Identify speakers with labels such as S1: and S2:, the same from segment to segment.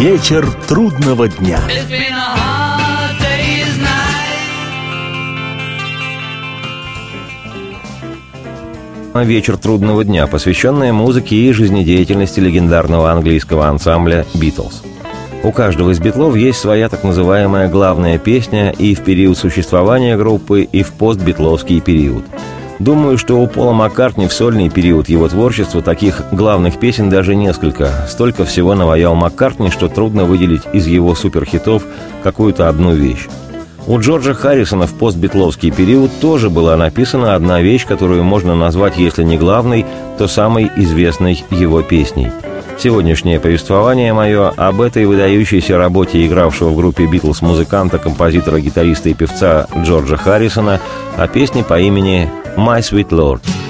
S1: Вечер трудного дня.
S2: Вечер трудного дня, посвященная музыке и жизнедеятельности легендарного английского ансамбля «Битлз». У каждого из битлов есть своя так называемая главная песня и в период существования группы, и в постбитловский период. Думаю, что у Пола Маккартни в сольный период его творчества таких главных песен даже несколько. Столько всего наваял Маккартни, что трудно выделить из его суперхитов какую-то одну вещь. У Джорджа Харрисона в постбитловский период тоже была написана одна вещь, которую можно назвать, если не главной, то самой известной его песней – Сегодняшнее повествование мое об этой выдающейся работе игравшего в группе «Битлз» музыканта, композитора, гитариста и певца Джорджа Харрисона о песне по имени «My Sweet Lord».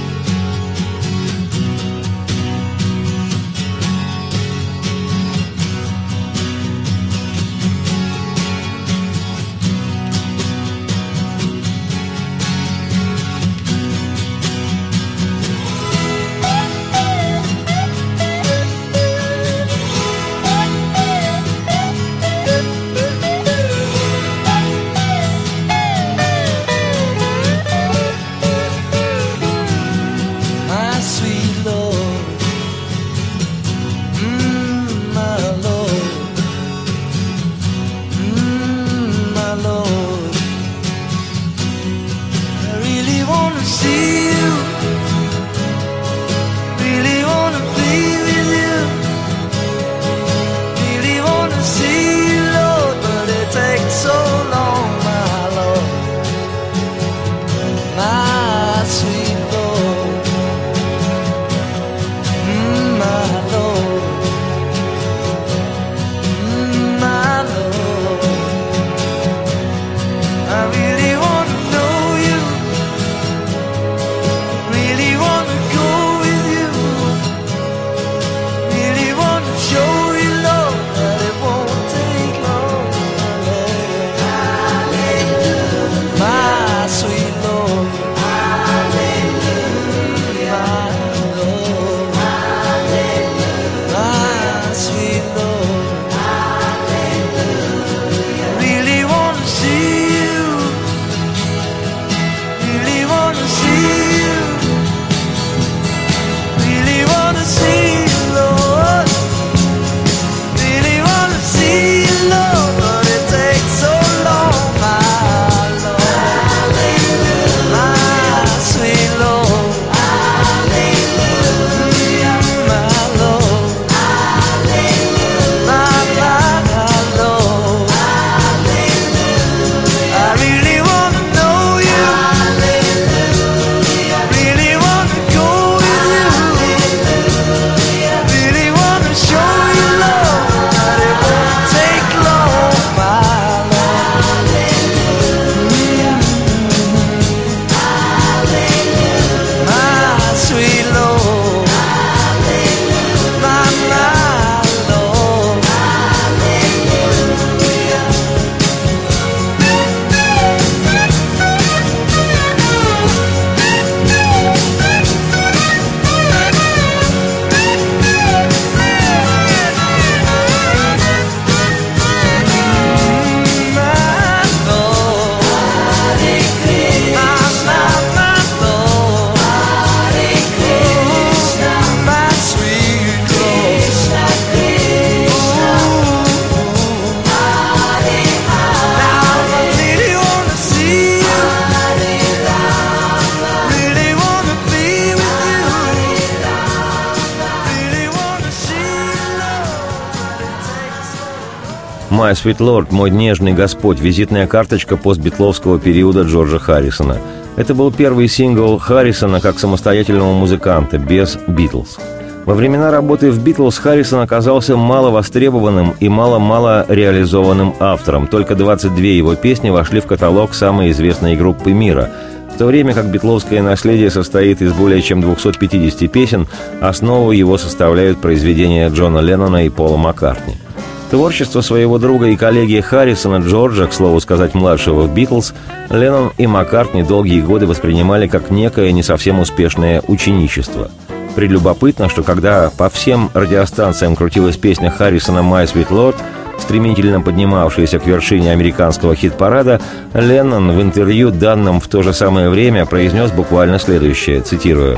S2: «My Sweet Lord», «Мой нежный Господь», визитная карточка постбитловского периода Джорджа Харрисона. Это был первый сингл Харрисона как самостоятельного музыканта, без «Битлз». Во времена работы в «Битлз» Харрисон оказался мало востребованным и мало-мало реализованным автором. Только 22 его песни вошли в каталог самой известной группы мира. В то время как битловское наследие состоит из более чем 250 песен, основу его составляют произведения Джона Леннона и Пола Маккартни – Творчество своего друга и коллеги Харрисона Джорджа, к слову сказать, младшего в «Битлз», Леннон и Маккартни долгие годы воспринимали как некое не совсем успешное ученичество.
S3: Прелюбопытно, что когда по всем радиостанциям крутилась песня Харрисона «My Sweet Lord», стремительно поднимавшаяся к вершине американского хит-парада, Леннон в интервью, данном в то же самое время, произнес буквально следующее, цитирую,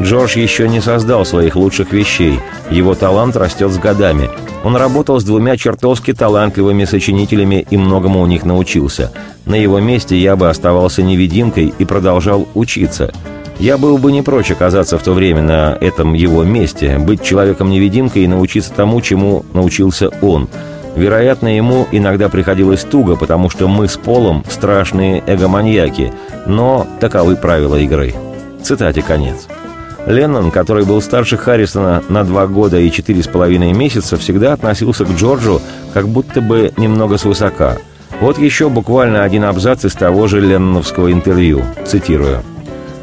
S3: «Джордж еще не создал своих лучших вещей. Его талант растет с годами. Он работал с двумя чертовски талантливыми сочинителями и многому у них научился. На его месте я бы оставался невидимкой и продолжал учиться. Я был бы не прочь оказаться в то время на этом его месте, быть человеком-невидимкой и научиться тому, чему научился он. Вероятно, ему иногда приходилось туго, потому что мы с Полом страшные эгоманьяки, но таковы правила игры. Цитате конец. Леннон, который был старше Харрисона на два года и четыре с половиной месяца, всегда относился к Джорджу как будто бы немного свысока. Вот еще буквально один абзац из того же Ленноновского интервью. Цитирую.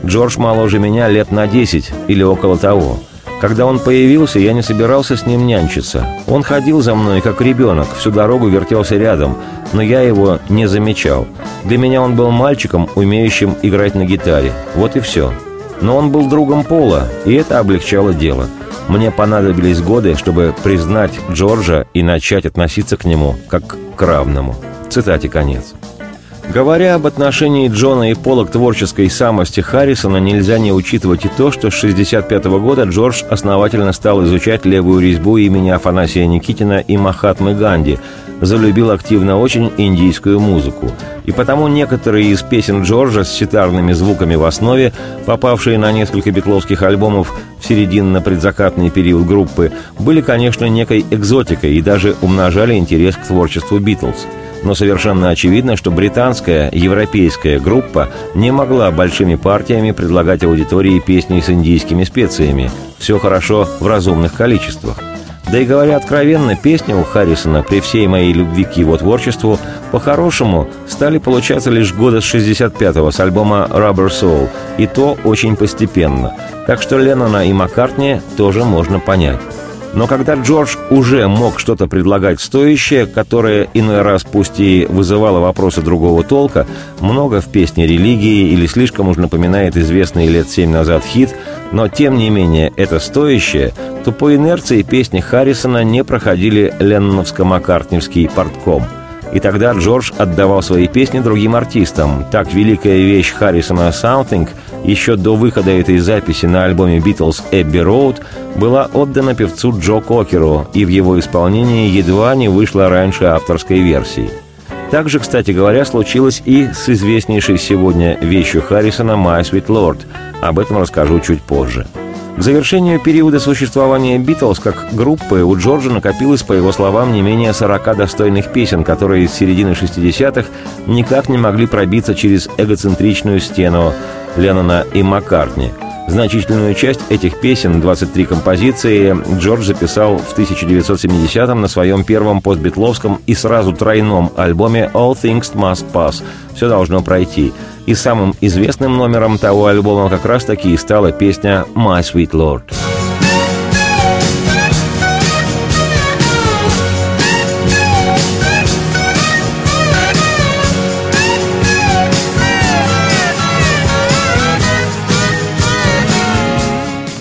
S3: Джордж моложе меня лет на 10 или около того. Когда он появился, я не собирался с ним нянчиться. Он ходил за мной, как ребенок, всю дорогу вертелся рядом, но я его не замечал. Для меня он был мальчиком, умеющим играть на гитаре. Вот и все. Но он был другом Пола, и это облегчало дело. Мне понадобились годы, чтобы признать Джорджа и начать относиться к нему как к равному. Цитате конец. Говоря об отношении Джона и Пола к творческой самости Харрисона, нельзя не учитывать и то, что с 1965 года Джордж основательно стал изучать левую резьбу имени Афанасия Никитина и Махатмы Ганди, залюбил активно очень индийскую музыку. И потому некоторые из песен Джорджа с ситарными звуками в основе, попавшие на несколько битловских альбомов в серединно-предзакатный период группы, были, конечно, некой экзотикой и даже умножали интерес к творчеству Битлз – но совершенно очевидно, что британская, европейская группа не могла большими партиями предлагать аудитории песни с индийскими специями. Все хорошо в разумных количествах. Да и говоря откровенно, песни у Харрисона при всей моей любви к его творчеству по-хорошему стали получаться лишь года с 65-го с альбома «Rubber Soul», и то очень постепенно. Так что Леннона и Маккартни тоже можно понять. Но когда Джордж уже мог что-то предлагать стоящее, которое иной раз пусть и вызывало вопросы другого толка, много в песне религии или слишком уж напоминает известный лет семь назад хит, но тем не менее это стоящее, то по инерции песни Харрисона не проходили ленноновско-маккартневский портком – и тогда Джордж отдавал свои песни другим артистам. Так великая вещь Харрисона «Something» еще до выхода этой записи на альбоме «Битлз» «Эбби Роуд» была отдана певцу Джо Кокеру, и в его исполнении едва не вышла раньше авторской версии. Также, кстати говоря, случилось и с известнейшей сегодня вещью Харрисона «My Sweet Lord». Об этом расскажу чуть позже. К завершению периода существования «Битлз» как группы у Джорджа накопилось, по его словам, не менее 40 достойных песен, которые с середины 60-х никак не могли пробиться через эгоцентричную стену Леннона и Маккартни. Значительную часть этих песен, 23 композиции, Джордж записал в 1970-м на своем первом постбитловском и сразу тройном альбоме «All Things Must Pass» «Все должно пройти», и самым известным номером того альбома как раз-таки и стала песня «My Sweet Lord».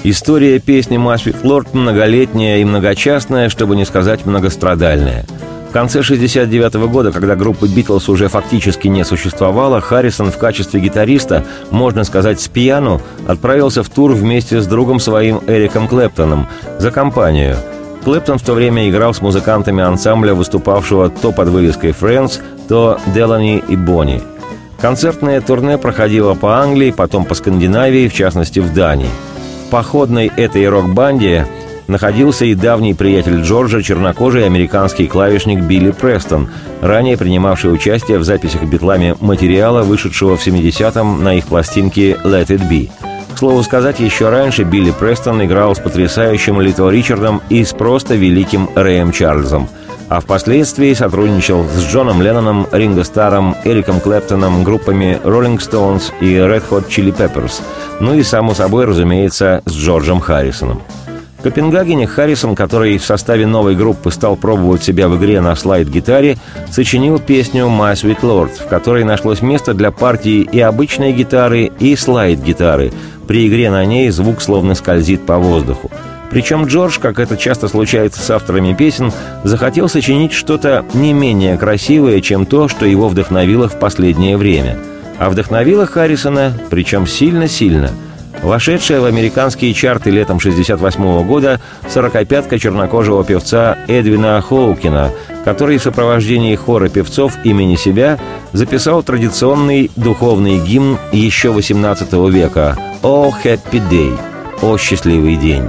S3: История песни «My Sweet Lord» многолетняя и многочастная, чтобы не сказать многострадальная – в конце 1969 года, когда группа «Битлз» уже фактически не существовала, Харрисон в качестве гитариста, можно сказать, с пьяну, отправился в тур вместе с другом своим Эриком Клэптоном за компанию. Клэптон в то время играл с музыкантами ансамбля, выступавшего то под вывеской «Friends», то «Делани» и «Бонни». Концертное турне проходило по Англии, потом по Скандинавии, в частности в Дании. Походной этой рок-банде находился и давний приятель Джорджа, чернокожий американский клавишник Билли Престон, ранее принимавший участие в записях битлами материала, вышедшего в 70-м на их пластинке «Let It Be». К слову сказать, еще раньше Билли Престон играл с потрясающим Литл Ричардом и с просто великим Рэем Чарльзом – а впоследствии сотрудничал с Джоном Ленноном, Ринго Старом, Эриком Клэптоном, группами Rolling Stones и Red Hot Chili Peppers, ну и, само собой, разумеется, с Джорджем Харрисоном. В Копенгагене Харрисон, который в составе новой группы стал пробовать себя в игре на слайд-гитаре, сочинил песню «My Sweet Lord», в которой нашлось место для партии и обычной гитары, и слайд-гитары, При игре на ней звук словно скользит по воздуху. Причем Джордж, как это часто случается с авторами песен, захотел сочинить что-то не менее красивое, чем то, что его вдохновило в последнее время. А вдохновило Харрисона, причем сильно-сильно – Вошедшая в американские чарты летом 68 года сорокопятка чернокожего певца Эдвина Хоукина, который в сопровождении хора певцов имени себя записал традиционный духовный гимн еще 18 века «О Happy Day» – «О счастливый день».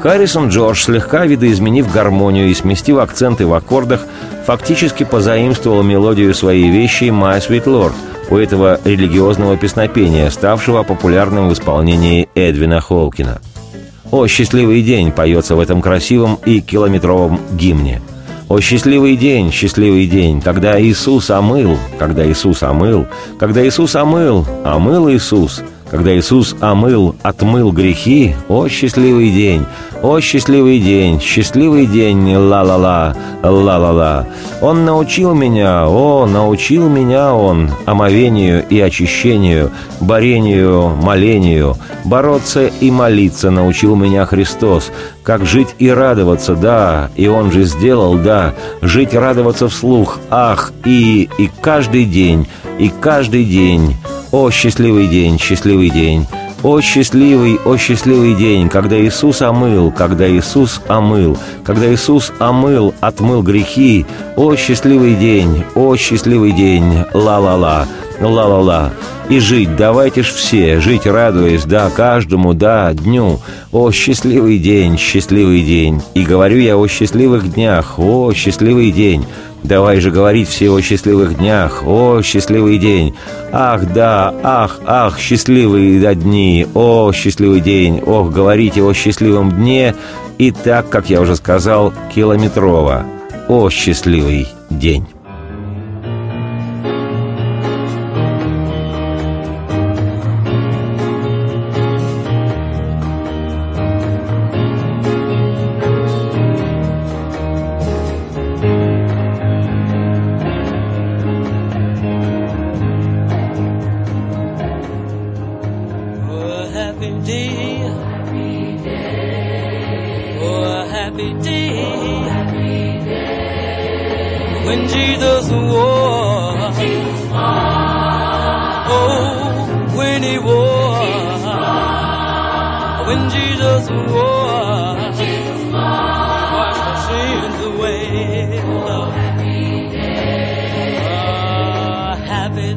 S3: Харрисон Джордж, слегка видоизменив гармонию и сместив акценты в аккордах, фактически позаимствовал мелодию своей вещи «My Sweet Lord», у этого религиозного песнопения, ставшего популярным в исполнении Эдвина Холкина. «О, счастливый день» поется в этом красивом и километровом гимне. «О, счастливый день, счастливый день, когда Иисус омыл, когда Иисус омыл, когда Иисус омыл, омыл Иисус, когда Иисус омыл, отмыл грехи, о, счастливый день, о, счастливый день, счастливый день, ла-ла-ла, ла-ла-ла. Он научил меня, о, научил меня он омовению и очищению, борению, молению, бороться и молиться научил меня Христос, как жить и радоваться, да, и Он же сделал, да, жить и радоваться вслух, ах, и, и каждый день, и каждый день, о, счастливый день, счастливый день! О, счастливый, о, счастливый день, когда Иисус омыл, когда Иисус омыл, когда Иисус омыл, отмыл грехи. О, счастливый день, о, счастливый день, ла-ла-ла, ла-ла-ла. И жить давайте ж все, жить радуясь, да, каждому, да, дню. О, счастливый день, счастливый день. И говорю я о счастливых днях, о, счастливый день. Давай же говорить все о счастливых днях, о, счастливый день. Ах, да, ах, ах, счастливые дни, о, счастливый день, ох, говорите о счастливом дне. И так, как я уже сказал, километрово. О, счастливый день.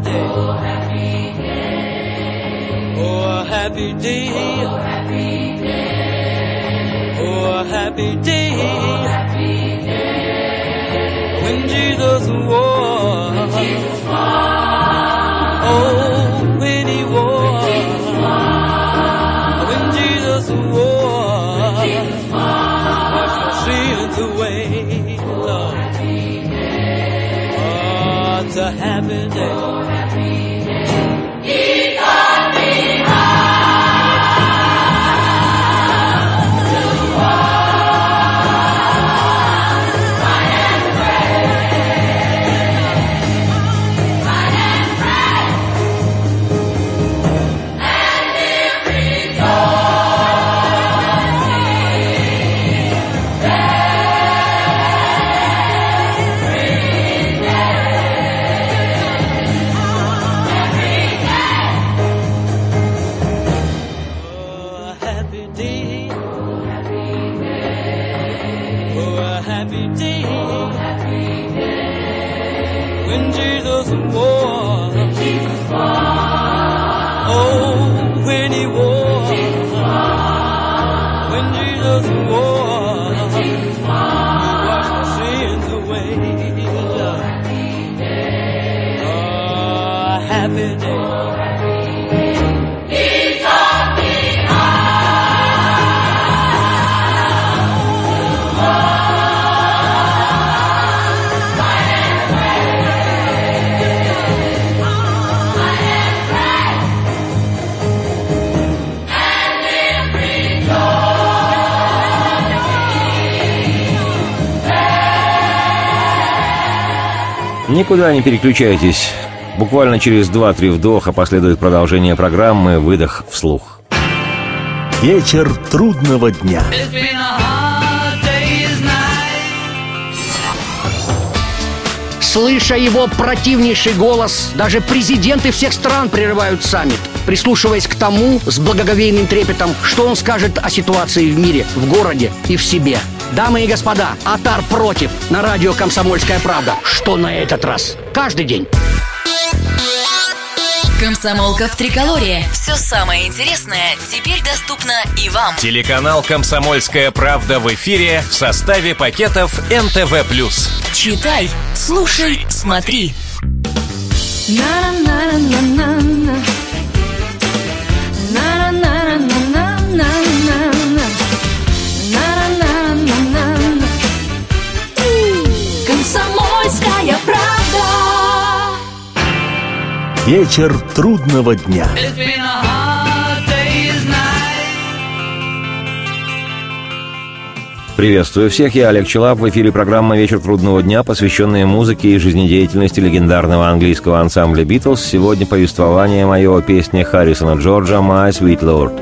S1: day. Oh, happy day. Oh, happy day. Oh, happy day. Oh, happy day. Oh, happy day. When Jesus walked. When Jesus
S3: Никуда не переключайтесь. Буквально через 2-3 вдоха последует продолжение программы «Выдох вслух».
S1: Вечер трудного дня.
S4: Слыша его противнейший голос, даже президенты всех стран прерывают саммит, прислушиваясь к тому с благоговейным трепетом, что он скажет о ситуации в мире, в городе и в себе. Дамы и господа, Атар против на радио «Комсомольская правда». Что на этот раз? Каждый день.
S5: Комсомолка в Триколоре. Все самое интересное теперь доступно и вам.
S6: Телеканал «Комсомольская правда» в эфире в составе пакетов НТВ+.
S5: Читай, слушай, смотри. Комсомольская
S1: Вечер трудного дня.
S3: Приветствую всех, я Олег Челап. В эфире программа «Вечер трудного дня», посвященная музыке и жизнедеятельности легендарного английского ансамбля «Битлз». Сегодня повествование мое о песне Харрисона Джорджа «My Sweet Lord».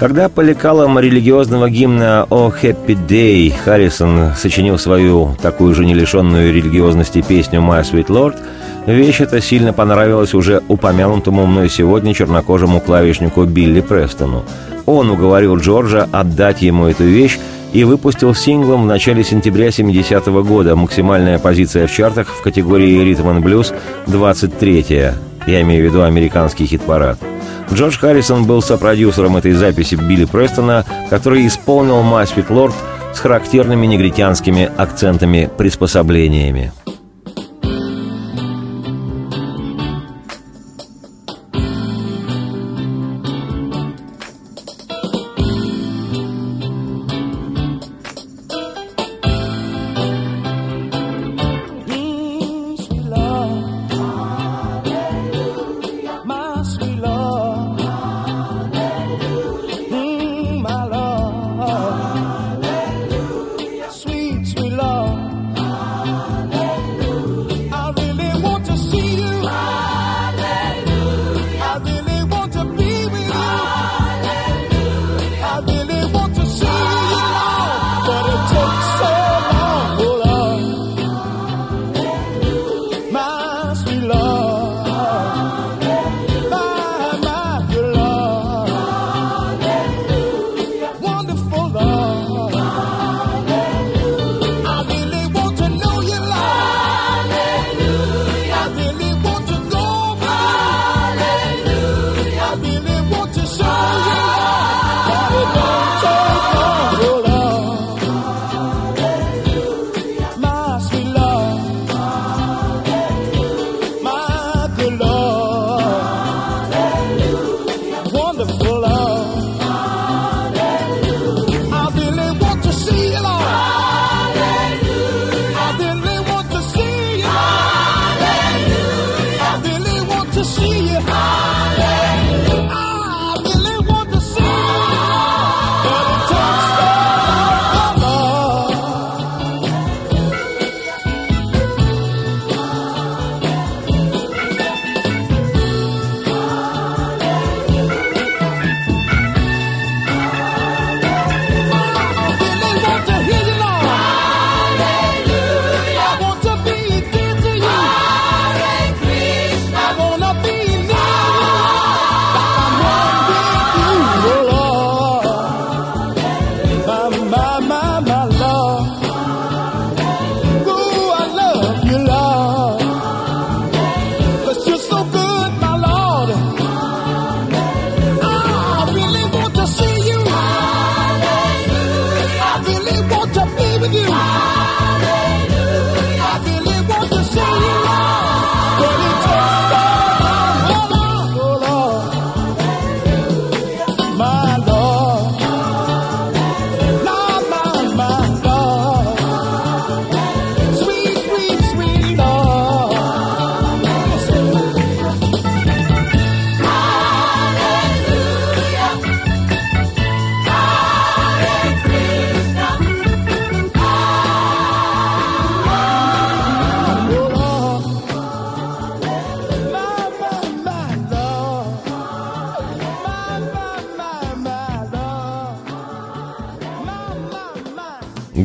S3: Когда по лекалам религиозного гимна «О Happy Day» Харрисон сочинил свою такую же не лишенную религиозности песню «My Sweet Lord», вещь эта сильно понравилась уже упомянутому мной сегодня чернокожему клавишнику Билли Престону. Он уговорил Джорджа отдать ему эту вещь и выпустил синглом в начале сентября 70-го года. Максимальная позиция в чартах в категории «Ритм and блюз» 23-я. Я имею в виду американский хит-парад. Джордж Харрисон был сопродюсером этой записи Билли Престона, который исполнил «My Lord» с характерными негритянскими акцентами-приспособлениями.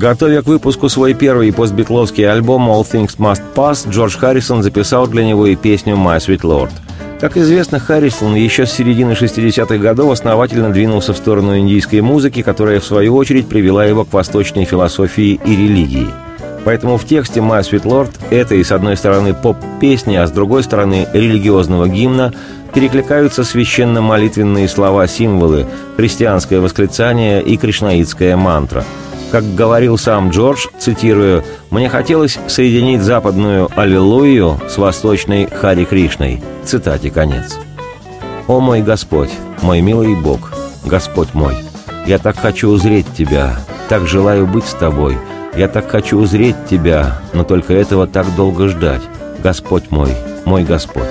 S3: Готовя к выпуску свой первый постбитловский альбом «All Things Must Pass», Джордж Харрисон записал для него и песню «My Sweet Lord». Как известно, Харрисон еще с середины 60-х годов основательно двинулся в сторону индийской музыки, которая, в свою очередь, привела его к восточной философии и религии. Поэтому в тексте «My Sweet Lord» это и, с одной стороны, поп-песни, а с другой стороны, религиозного гимна, перекликаются священно-молитвенные слова-символы, христианское восклицание и кришнаитская мантра – как говорил сам Джордж, цитирую, «Мне хотелось соединить западную «Аллилуйю» с восточной «Хари Кришной». Цитате конец. «О мой Господь, мой милый Бог, Господь мой, я так хочу узреть Тебя, так желаю быть с Тобой, я так хочу узреть Тебя, но только этого так долго ждать, Господь мой, мой Господь.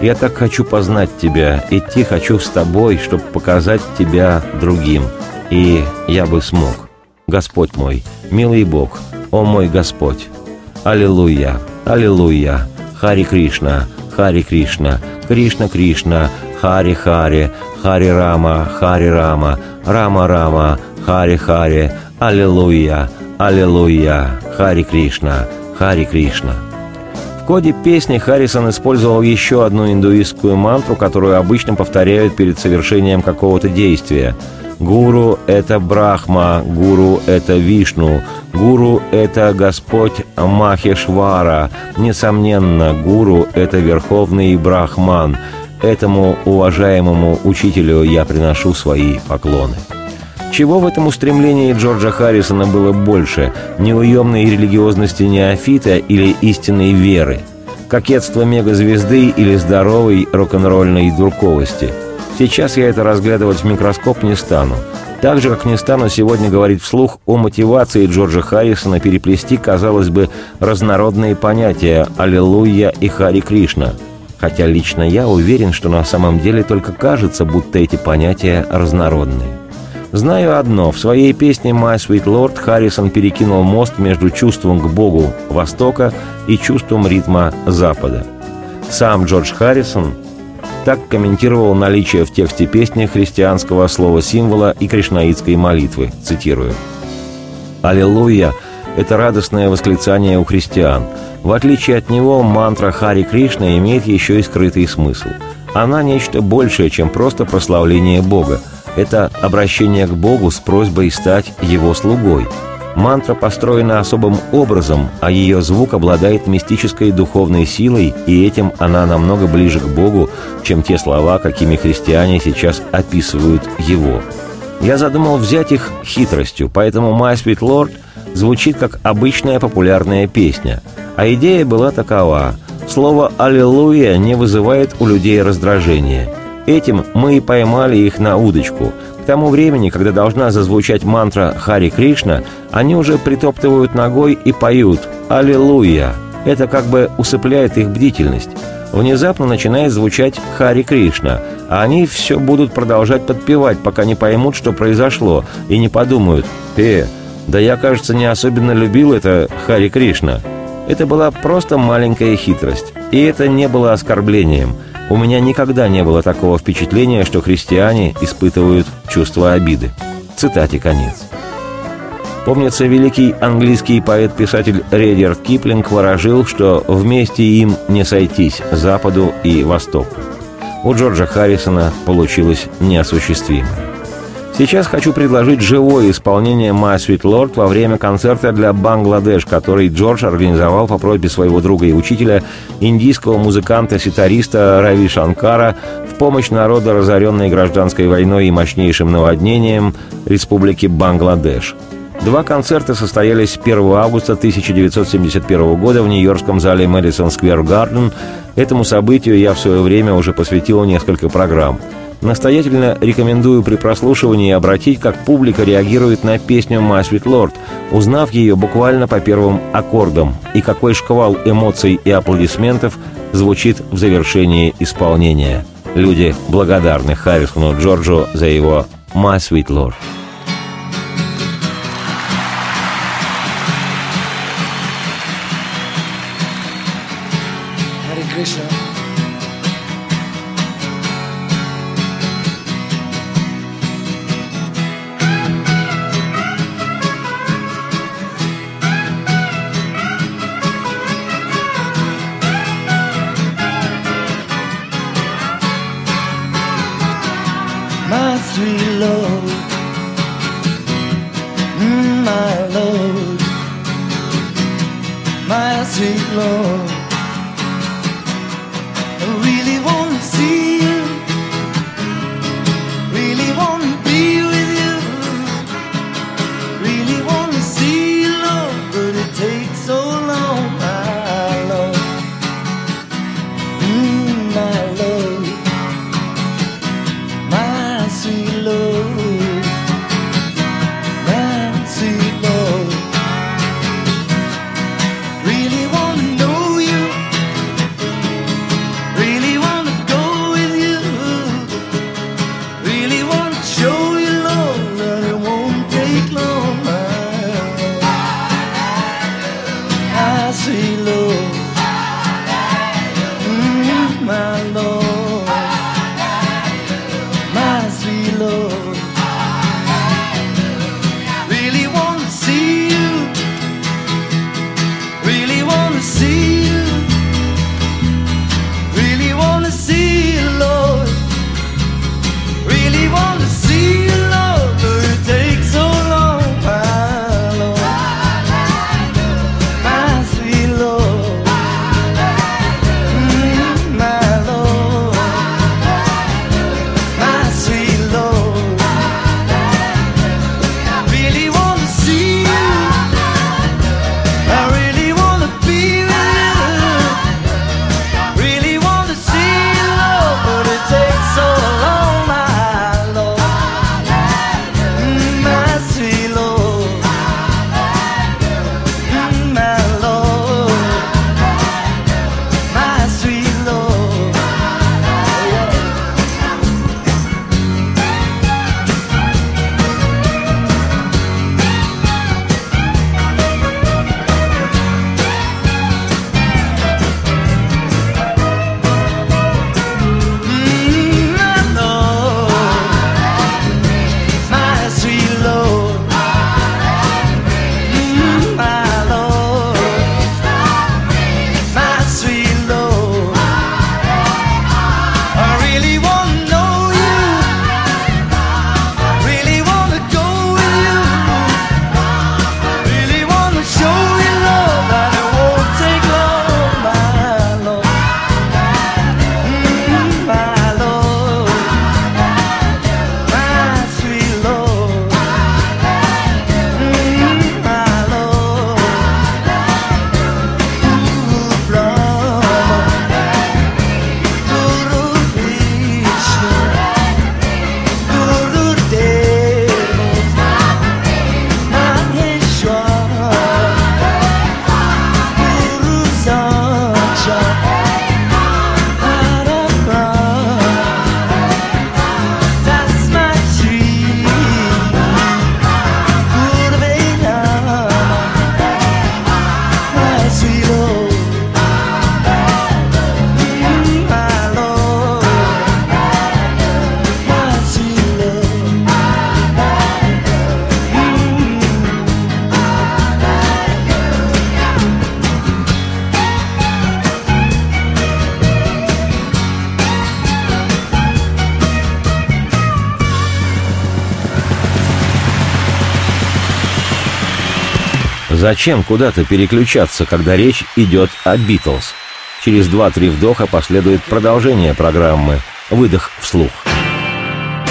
S3: Я так хочу познать Тебя, идти хочу с Тобой, чтобы показать Тебя другим, и я бы смог. Господь мой, милый Бог, о мой Господь. Аллилуйя, Аллилуйя, Хари Кришна, Хари Кришна, Кришна Кришна, Хари Хари, Хари Рама, Хари Рама, Рама Рама, Хари Хари, Аллилуйя, Аллилуйя, Хари Кришна, Хари Кришна. В коде песни Харрисон использовал еще одну индуистскую мантру, которую обычно повторяют перед совершением какого-то действия – Гуру – это Брахма, Гуру – это Вишну, Гуру – это Господь Махешвара. Несомненно, Гуру – это Верховный Брахман. Этому уважаемому учителю я приношу свои поклоны. Чего в этом устремлении Джорджа Харрисона было больше – неуемной религиозности неофита или истинной веры? Кокетство мегазвезды или здоровой рок-н-ролльной дурковости – Сейчас я это разглядывать в микроскоп не стану. Так же, как не стану сегодня говорить вслух о мотивации Джорджа Харрисона переплести, казалось бы, разнородные понятия «Аллилуйя» и «Хари Кришна». Хотя лично я уверен, что на самом деле только кажется, будто эти понятия разнородные. Знаю одно, в своей песне «My Sweet Lord» Харрисон перекинул мост между чувством к Богу Востока и чувством ритма Запада. Сам Джордж Харрисон так комментировал наличие в тексте песни христианского слова-символа и кришнаитской молитвы, цитирую. «Аллилуйя» — это радостное восклицание у христиан. В отличие от него, мантра Хари Кришна имеет еще и скрытый смысл. Она нечто большее, чем просто прославление Бога. Это обращение к Богу с просьбой стать Его слугой — Мантра построена особым образом, а ее звук обладает мистической духовной силой, и этим она намного ближе к Богу, чем те слова, какими христиане сейчас описывают Его. Я задумал взять их хитростью, поэтому «My Sweet Lord» звучит как обычная популярная песня, а идея была такова. Слово «Аллилуйя» не вызывает у людей раздражения. Этим мы и поймали их на удочку – к тому времени, когда должна зазвучать мантра «Хари Кришна», они уже притоптывают ногой и поют «Аллилуйя». Это как бы усыпляет их бдительность. Внезапно начинает звучать «Хари Кришна», а они все будут продолжать подпевать, пока не поймут, что произошло, и не подумают «Э, да я, кажется, не особенно любил это Хари Кришна». Это была просто маленькая хитрость, и это не было оскорблением – у меня никогда не было такого впечатления, что христиане испытывают чувство обиды. Цитате конец. Помнится, великий английский поэт-писатель Редерт Киплинг выражил, что вместе им не сойтись Западу и Востоку. У Джорджа Харрисона получилось неосуществимое. Сейчас хочу предложить живое исполнение «My Sweet Lord» во время концерта для Бангладеш, который Джордж организовал по просьбе своего друга и учителя, индийского музыканта-ситариста Рави Шанкара, в помощь народу, разоренной гражданской войной и мощнейшим наводнением Республики Бангладеш. Два концерта состоялись 1 августа 1971 года в нью-йоркском зале Мэдисон Сквер Гарден. Этому событию я в свое время уже посвятил несколько программ – Настоятельно рекомендую при прослушивании обратить, как публика реагирует на песню «My Sweet Lord», узнав ее буквально по первым аккордам, и какой шквал эмоций и аплодисментов звучит в завершении исполнения. Люди благодарны Харрисону Джорджу за его «My Sweet Lord».
S2: sweet Lord, mm, my Lord, my sweet Lord.
S3: Зачем куда-то переключаться, когда речь идет о «Битлз»? Через 2-3 вдоха последует продолжение программы «Выдох вслух».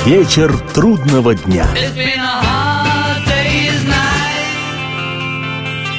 S1: Вечер трудного дня.